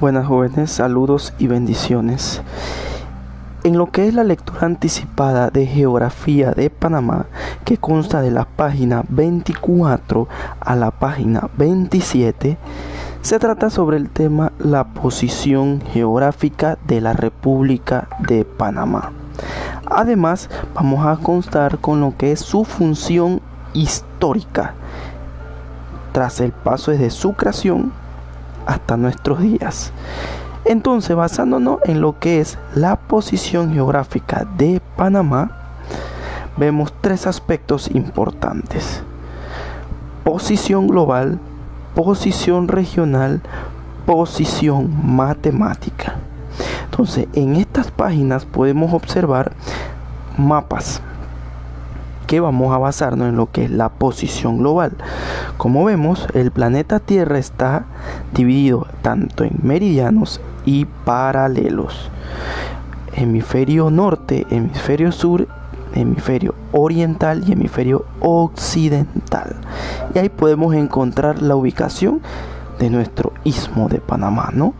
Buenas jóvenes, saludos y bendiciones. En lo que es la lectura anticipada de Geografía de Panamá, que consta de la página 24 a la página 27, se trata sobre el tema la posición geográfica de la República de Panamá. Además, vamos a constar con lo que es su función histórica tras el paso desde su creación hasta nuestros días. Entonces, basándonos en lo que es la posición geográfica de Panamá, vemos tres aspectos importantes. Posición global, posición regional, posición matemática. Entonces, en estas páginas podemos observar mapas que vamos a basarnos en lo que es la posición global. Como vemos, el planeta Tierra está dividido tanto en meridianos y paralelos. Hemisferio norte, hemisferio sur, hemisferio oriental y hemisferio occidental. Y ahí podemos encontrar la ubicación de nuestro istmo de Panamá, ¿no?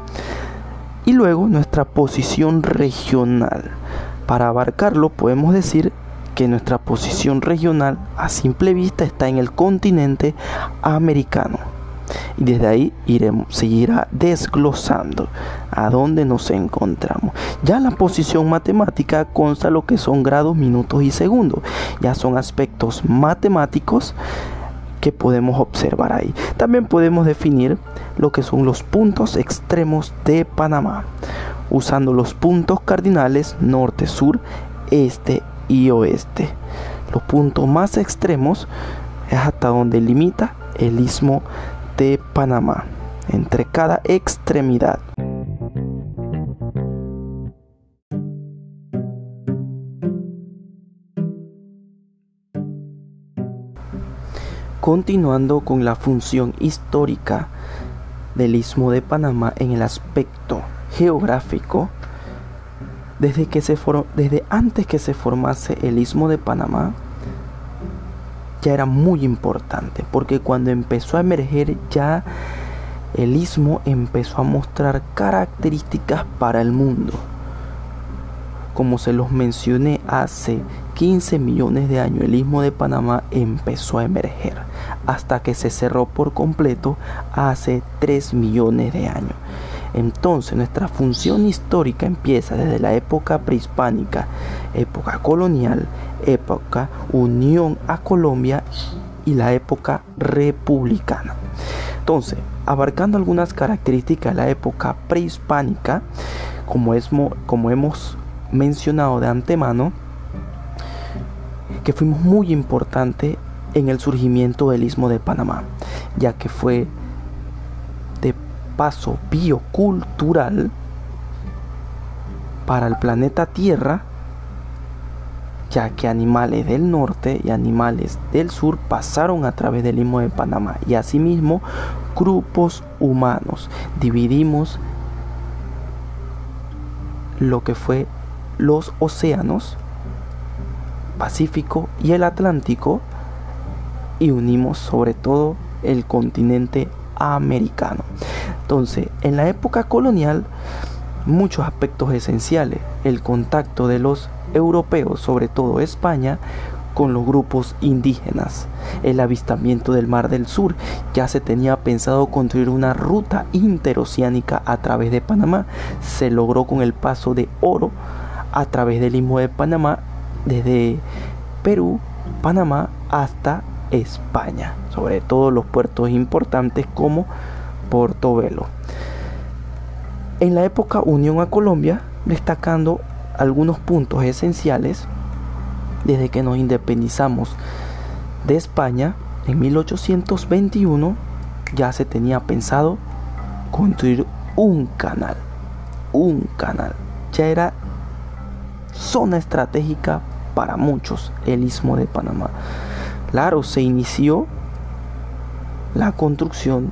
Y luego nuestra posición regional. Para abarcarlo podemos decir que nuestra posición regional a simple vista está en el continente americano. Y desde ahí iremos, se irá desglosando a dónde nos encontramos. Ya la posición matemática consta lo que son grados, minutos y segundos. Ya son aspectos matemáticos que podemos observar ahí. También podemos definir lo que son los puntos extremos de Panamá, usando los puntos cardinales norte, sur, este y oeste. Los puntos más extremos es hasta donde limita el istmo de Panamá, entre cada extremidad. Continuando con la función histórica del istmo de Panamá en el aspecto geográfico, desde, que se desde antes que se formase el istmo de Panamá, ya era muy importante, porque cuando empezó a emerger ya el istmo empezó a mostrar características para el mundo. Como se los mencioné hace 15 millones de años, el istmo de Panamá empezó a emerger, hasta que se cerró por completo hace 3 millones de años. Entonces nuestra función histórica empieza desde la época prehispánica, época colonial, época unión a Colombia y la época republicana. Entonces, abarcando algunas características de la época prehispánica, como, como hemos mencionado de antemano, que fuimos muy importante en el surgimiento del istmo de Panamá, ya que fue paso biocultural para el planeta Tierra, ya que animales del norte y animales del sur pasaron a través del istmo de Panamá y asimismo grupos humanos. Dividimos lo que fue los océanos Pacífico y el Atlántico y unimos sobre todo el continente americano. Entonces, en la época colonial, muchos aspectos esenciales, el contacto de los europeos, sobre todo España, con los grupos indígenas, el avistamiento del Mar del Sur, ya se tenía pensado construir una ruta interoceánica a través de Panamá, se logró con el paso de oro a través del istmo de Panamá, desde Perú, Panamá hasta España, sobre todo los puertos importantes como Portobelo. En la época Unión a Colombia, destacando algunos puntos esenciales, desde que nos independizamos de España en 1821, ya se tenía pensado construir un canal, un canal. Ya era zona estratégica para muchos el istmo de Panamá. Claro, se inició la construcción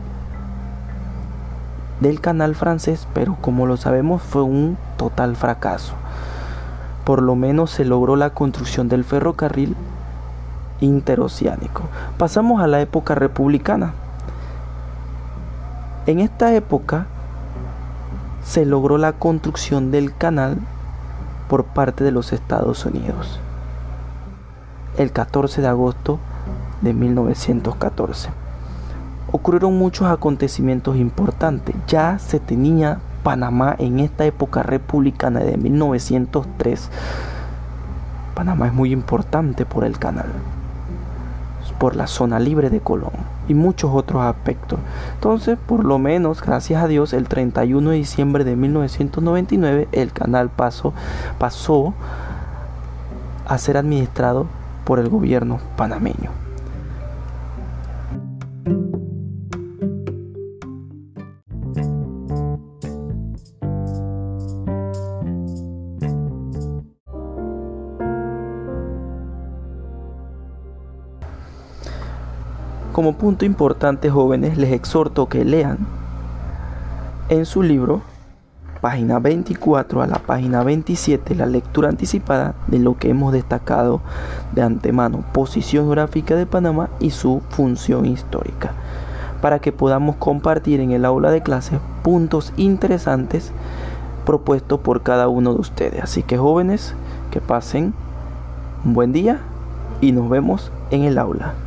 del canal francés, pero como lo sabemos fue un total fracaso. Por lo menos se logró la construcción del ferrocarril interoceánico. Pasamos a la época republicana. En esta época se logró la construcción del canal por parte de los Estados Unidos. El 14 de agosto de 1914. Ocurrieron muchos acontecimientos importantes. Ya se tenía Panamá en esta época republicana de 1903. Panamá es muy importante por el canal, por la zona libre de Colón y muchos otros aspectos. Entonces, por lo menos, gracias a Dios, el 31 de diciembre de 1999 el canal pasó, pasó a ser administrado por el gobierno panameño. Como punto importante, jóvenes, les exhorto que lean en su libro, página 24 a la página 27, la lectura anticipada de lo que hemos destacado de antemano, posición geográfica de Panamá y su función histórica, para que podamos compartir en el aula de clases puntos interesantes propuestos por cada uno de ustedes. Así que jóvenes, que pasen un buen día y nos vemos en el aula.